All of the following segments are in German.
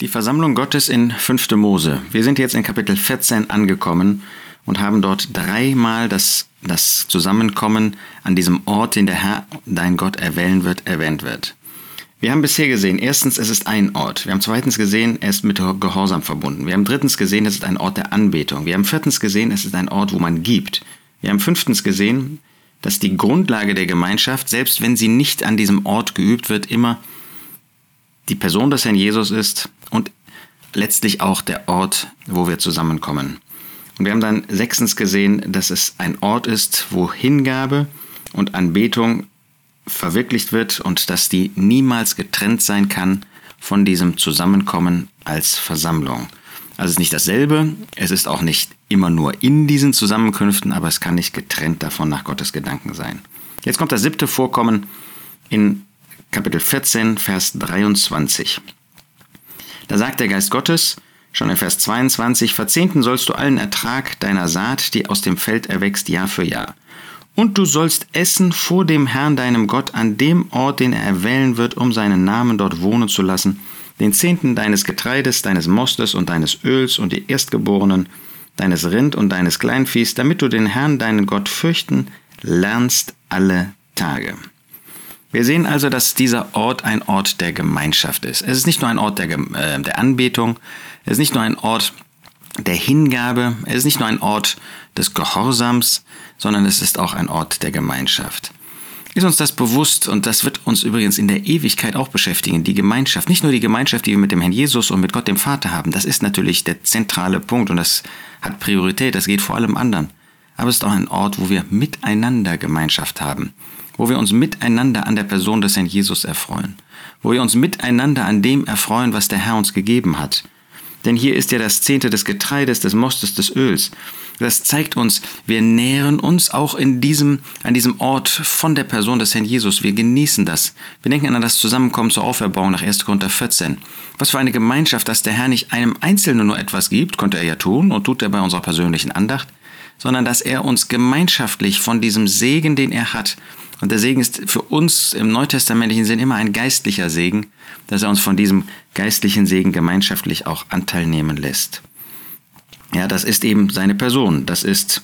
Die Versammlung Gottes in 5. Mose. Wir sind jetzt in Kapitel 14 angekommen und haben dort dreimal das, das Zusammenkommen an diesem Ort, den der Herr, dein Gott, erwählen wird, erwähnt wird. Wir haben bisher gesehen, erstens, es ist ein Ort. Wir haben zweitens gesehen, er ist mit Gehorsam verbunden. Wir haben drittens gesehen, es ist ein Ort der Anbetung. Wir haben viertens gesehen, es ist ein Ort, wo man gibt. Wir haben fünftens gesehen, dass die Grundlage der Gemeinschaft, selbst wenn sie nicht an diesem Ort geübt wird, immer die Person des Herrn Jesus ist und letztlich auch der Ort, wo wir zusammenkommen. Und wir haben dann sechstens gesehen, dass es ein Ort ist, wo Hingabe und Anbetung verwirklicht wird und dass die niemals getrennt sein kann von diesem Zusammenkommen als Versammlung. Also es ist nicht dasselbe, es ist auch nicht immer nur in diesen Zusammenkünften, aber es kann nicht getrennt davon nach Gottes Gedanken sein. Jetzt kommt das siebte Vorkommen in Kapitel 14, Vers 23. Da sagt der Geist Gottes, schon in Vers 22, Verzehnten sollst du allen Ertrag deiner Saat, die aus dem Feld erwächst, Jahr für Jahr. Und du sollst essen vor dem Herrn deinem Gott an dem Ort, den er erwählen wird, um seinen Namen dort wohnen zu lassen, den Zehnten deines Getreides, deines Mostes und deines Öls und die Erstgeborenen, deines Rind und deines Kleinviehs, damit du den Herrn deinen Gott fürchten lernst alle Tage. Wir sehen also, dass dieser Ort ein Ort der Gemeinschaft ist. Es ist nicht nur ein Ort der, äh, der Anbetung, es ist nicht nur ein Ort der Hingabe, es ist nicht nur ein Ort des Gehorsams, sondern es ist auch ein Ort der Gemeinschaft. Ist uns das bewusst und das wird uns übrigens in der Ewigkeit auch beschäftigen, die Gemeinschaft, nicht nur die Gemeinschaft, die wir mit dem Herrn Jesus und mit Gott dem Vater haben, das ist natürlich der zentrale Punkt und das hat Priorität, das geht vor allem anderen. Aber es ist auch ein Ort, wo wir miteinander Gemeinschaft haben wo wir uns miteinander an der Person des Herrn Jesus erfreuen, wo wir uns miteinander an dem erfreuen, was der Herr uns gegeben hat. Denn hier ist ja das Zehnte des Getreides, des Mostes, des Öls. Das zeigt uns, wir nähren uns auch in diesem, an diesem Ort von der Person des Herrn Jesus. Wir genießen das. Wir denken an das Zusammenkommen zur Auferbauung nach 1. Korinther 14. Was für eine Gemeinschaft, dass der Herr nicht einem Einzelnen nur etwas gibt, konnte er ja tun und tut er bei unserer persönlichen Andacht, sondern dass er uns gemeinschaftlich von diesem Segen, den er hat, und der Segen ist für uns im neutestamentlichen Sinn immer ein geistlicher Segen, dass er uns von diesem geistlichen Segen gemeinschaftlich auch Anteil nehmen lässt. Ja, das ist eben seine Person. Das ist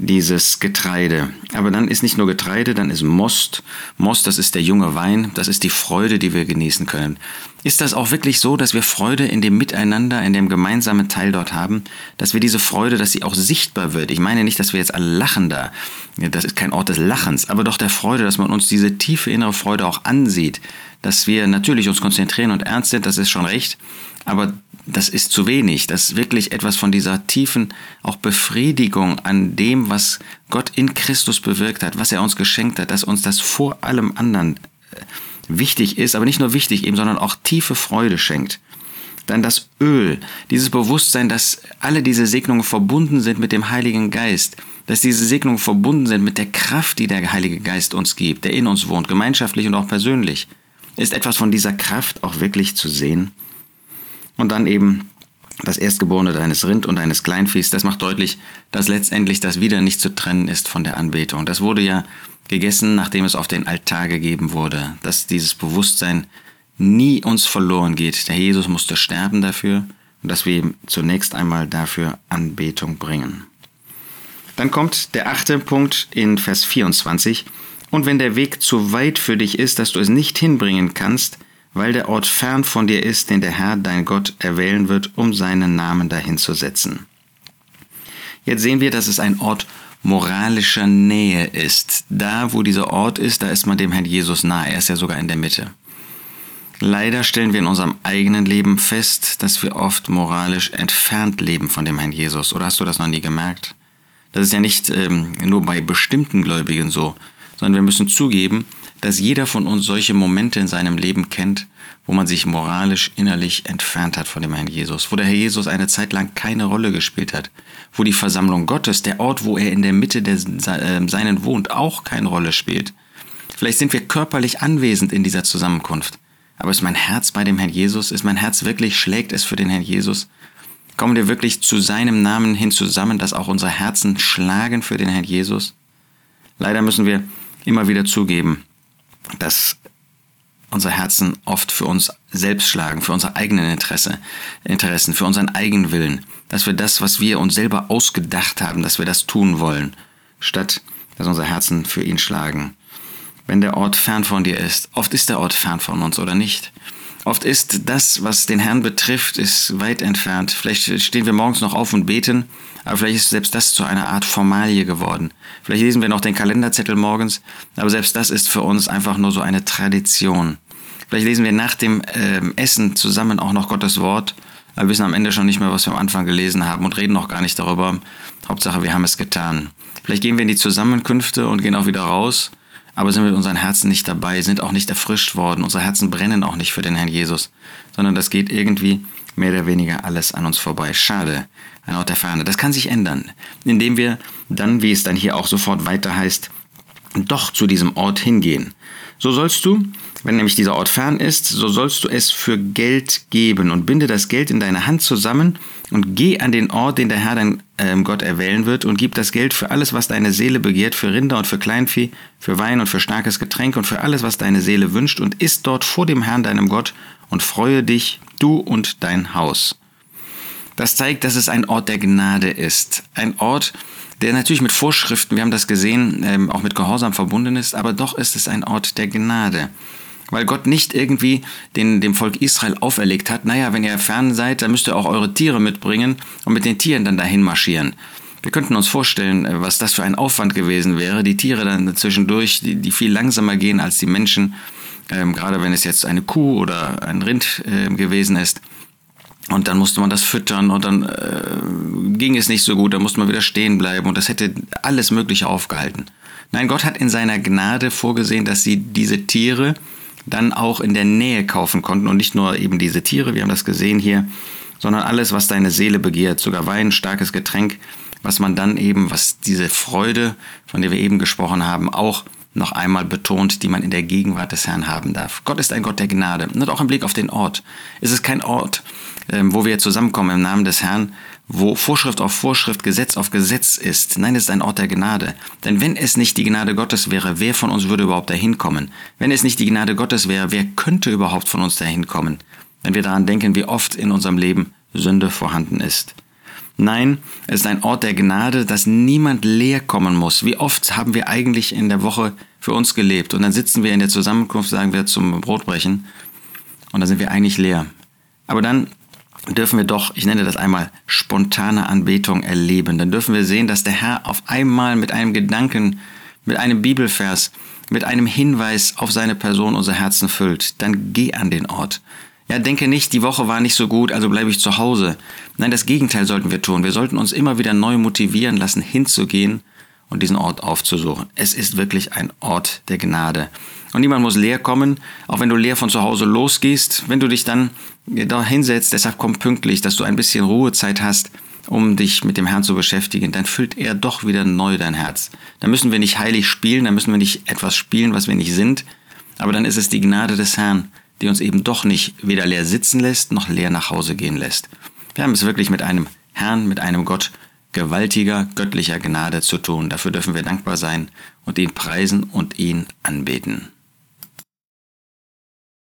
dieses Getreide. Aber dann ist nicht nur Getreide, dann ist Most. Most, das ist der junge Wein, das ist die Freude, die wir genießen können. Ist das auch wirklich so, dass wir Freude in dem Miteinander, in dem gemeinsamen Teil dort haben, dass wir diese Freude, dass sie auch sichtbar wird? Ich meine nicht, dass wir jetzt alle lachen da. Das ist kein Ort des Lachens, aber doch der Freude, dass man uns diese tiefe innere Freude auch ansieht, dass wir natürlich uns konzentrieren und ernst sind, das ist schon recht, aber das ist zu wenig. Das ist wirklich etwas von dieser tiefen auch Befriedigung an dem, was Gott in Christus bewirkt hat, was er uns geschenkt hat, dass uns das vor allem anderen äh, wichtig ist, aber nicht nur wichtig eben, sondern auch tiefe Freude schenkt. Dann das Öl, dieses Bewusstsein, dass alle diese Segnungen verbunden sind mit dem Heiligen Geist, dass diese Segnungen verbunden sind mit der Kraft, die der Heilige Geist uns gibt, der in uns wohnt, gemeinschaftlich und auch persönlich. Ist etwas von dieser Kraft auch wirklich zu sehen? Und dann eben das Erstgeborene deines Rind und deines Kleinviehs. Das macht deutlich, dass letztendlich das wieder nicht zu trennen ist von der Anbetung. Das wurde ja gegessen, nachdem es auf den Altar gegeben wurde, dass dieses Bewusstsein nie uns verloren geht. Der Jesus musste sterben dafür und dass wir ihm zunächst einmal dafür Anbetung bringen. Dann kommt der achte Punkt in Vers 24. Und wenn der Weg zu weit für dich ist, dass du es nicht hinbringen kannst, weil der Ort fern von dir ist, den der Herr dein Gott erwählen wird, um seinen Namen dahin zu setzen. Jetzt sehen wir, dass es ein Ort moralischer Nähe ist. Da, wo dieser Ort ist, da ist man dem Herrn Jesus nahe. Er ist ja sogar in der Mitte. Leider stellen wir in unserem eigenen Leben fest, dass wir oft moralisch entfernt leben von dem Herrn Jesus. Oder hast du das noch nie gemerkt? Das ist ja nicht ähm, nur bei bestimmten Gläubigen so, sondern wir müssen zugeben, dass jeder von uns solche Momente in seinem Leben kennt, wo man sich moralisch innerlich entfernt hat von dem Herrn Jesus, wo der Herr Jesus eine Zeit lang keine Rolle gespielt hat, wo die Versammlung Gottes, der Ort, wo er in der Mitte der äh, seinen wohnt, auch keine Rolle spielt. Vielleicht sind wir körperlich anwesend in dieser Zusammenkunft, aber ist mein Herz bei dem Herrn Jesus? Ist mein Herz wirklich, schlägt es für den Herrn Jesus? Kommen wir wirklich zu seinem Namen hin zusammen, dass auch unsere Herzen schlagen für den Herrn Jesus? Leider müssen wir immer wieder zugeben, dass unsere Herzen oft für uns selbst schlagen, für unsere eigenen Interesse, Interessen, für unseren eigenen Willen, dass wir das, was wir uns selber ausgedacht haben, dass wir das tun wollen, statt dass unsere Herzen für ihn schlagen. Wenn der Ort fern von dir ist, oft ist der Ort fern von uns oder nicht. Oft ist das, was den Herrn betrifft, ist weit entfernt. Vielleicht stehen wir morgens noch auf und beten, aber vielleicht ist selbst das zu einer Art Formalie geworden. Vielleicht lesen wir noch den Kalenderzettel morgens, aber selbst das ist für uns einfach nur so eine Tradition. Vielleicht lesen wir nach dem äh, Essen zusammen auch noch Gottes Wort, aber wissen am Ende schon nicht mehr, was wir am Anfang gelesen haben und reden noch gar nicht darüber. Hauptsache, wir haben es getan. Vielleicht gehen wir in die Zusammenkünfte und gehen auch wieder raus aber sind mit unseren Herzen nicht dabei, sind auch nicht erfrischt worden. Unsere Herzen brennen auch nicht für den Herrn Jesus, sondern das geht irgendwie mehr oder weniger alles an uns vorbei. Schade, ein Ort der Ferne. Das kann sich ändern, indem wir dann, wie es dann hier auch sofort weiter heißt, doch zu diesem Ort hingehen. So sollst du, wenn nämlich dieser Ort fern ist, so sollst du es für Geld geben und binde das Geld in deine Hand zusammen und geh an den Ort, den der Herr dein äh, Gott erwählen wird und gib das Geld für alles, was deine Seele begehrt, für Rinder und für Kleinvieh, für Wein und für starkes Getränk und für alles, was deine Seele wünscht und isst dort vor dem Herrn deinem Gott und freue dich, du und dein Haus. Das zeigt, dass es ein Ort der Gnade ist. Ein Ort, der natürlich mit Vorschriften, wir haben das gesehen, ähm, auch mit Gehorsam verbunden ist, aber doch ist es ein Ort der Gnade weil Gott nicht irgendwie den, dem Volk Israel auferlegt hat, naja, wenn ihr fern seid, dann müsst ihr auch eure Tiere mitbringen und mit den Tieren dann dahin marschieren. Wir könnten uns vorstellen, äh, was das für ein Aufwand gewesen wäre, die Tiere dann zwischendurch, die, die viel langsamer gehen als die Menschen, ähm, gerade wenn es jetzt eine Kuh oder ein Rind äh, gewesen ist. Und dann musste man das füttern und dann äh, ging es nicht so gut, dann musste man wieder stehen bleiben und das hätte alles Mögliche aufgehalten. Nein, Gott hat in seiner Gnade vorgesehen, dass sie diese Tiere dann auch in der Nähe kaufen konnten. Und nicht nur eben diese Tiere, wir haben das gesehen hier, sondern alles, was deine Seele begehrt, sogar Wein, starkes Getränk, was man dann eben, was diese Freude, von der wir eben gesprochen haben, auch noch einmal betont, die man in der Gegenwart des Herrn haben darf. Gott ist ein Gott der Gnade. Und auch im Blick auf den Ort. Es ist kein Ort, ähm, wo wir zusammenkommen im Namen des Herrn, wo Vorschrift auf Vorschrift, Gesetz auf Gesetz ist. Nein, es ist ein Ort der Gnade. Denn wenn es nicht die Gnade Gottes wäre, wer von uns würde überhaupt dahin kommen? Wenn es nicht die Gnade Gottes wäre, wer könnte überhaupt von uns dahin kommen? Wenn wir daran denken, wie oft in unserem Leben Sünde vorhanden ist. Nein, es ist ein Ort der Gnade, dass niemand leer kommen muss. Wie oft haben wir eigentlich in der Woche für uns gelebt und dann sitzen wir in der Zusammenkunft, sagen wir zum Brotbrechen und dann sind wir eigentlich leer. Aber dann dürfen wir doch, ich nenne das einmal, spontane Anbetung erleben. Dann dürfen wir sehen, dass der Herr auf einmal mit einem Gedanken, mit einem Bibelvers, mit einem Hinweis auf seine Person unser Herzen füllt. Dann geh an den Ort. Ja, denke nicht, die Woche war nicht so gut, also bleibe ich zu Hause. Nein, das Gegenteil sollten wir tun. Wir sollten uns immer wieder neu motivieren lassen, hinzugehen und diesen Ort aufzusuchen. Es ist wirklich ein Ort der Gnade. Und niemand muss leer kommen, auch wenn du leer von zu Hause losgehst. Wenn du dich dann da hinsetzt, deshalb komm pünktlich, dass du ein bisschen Ruhezeit hast, um dich mit dem Herrn zu beschäftigen, dann füllt er doch wieder neu dein Herz. Dann müssen wir nicht heilig spielen, dann müssen wir nicht etwas spielen, was wir nicht sind, aber dann ist es die Gnade des Herrn, die uns eben doch nicht weder leer sitzen lässt, noch leer nach Hause gehen lässt. Wir haben es wirklich mit einem Herrn, mit einem Gott gewaltiger göttlicher Gnade zu tun. Dafür dürfen wir dankbar sein und ihn preisen und ihn anbeten.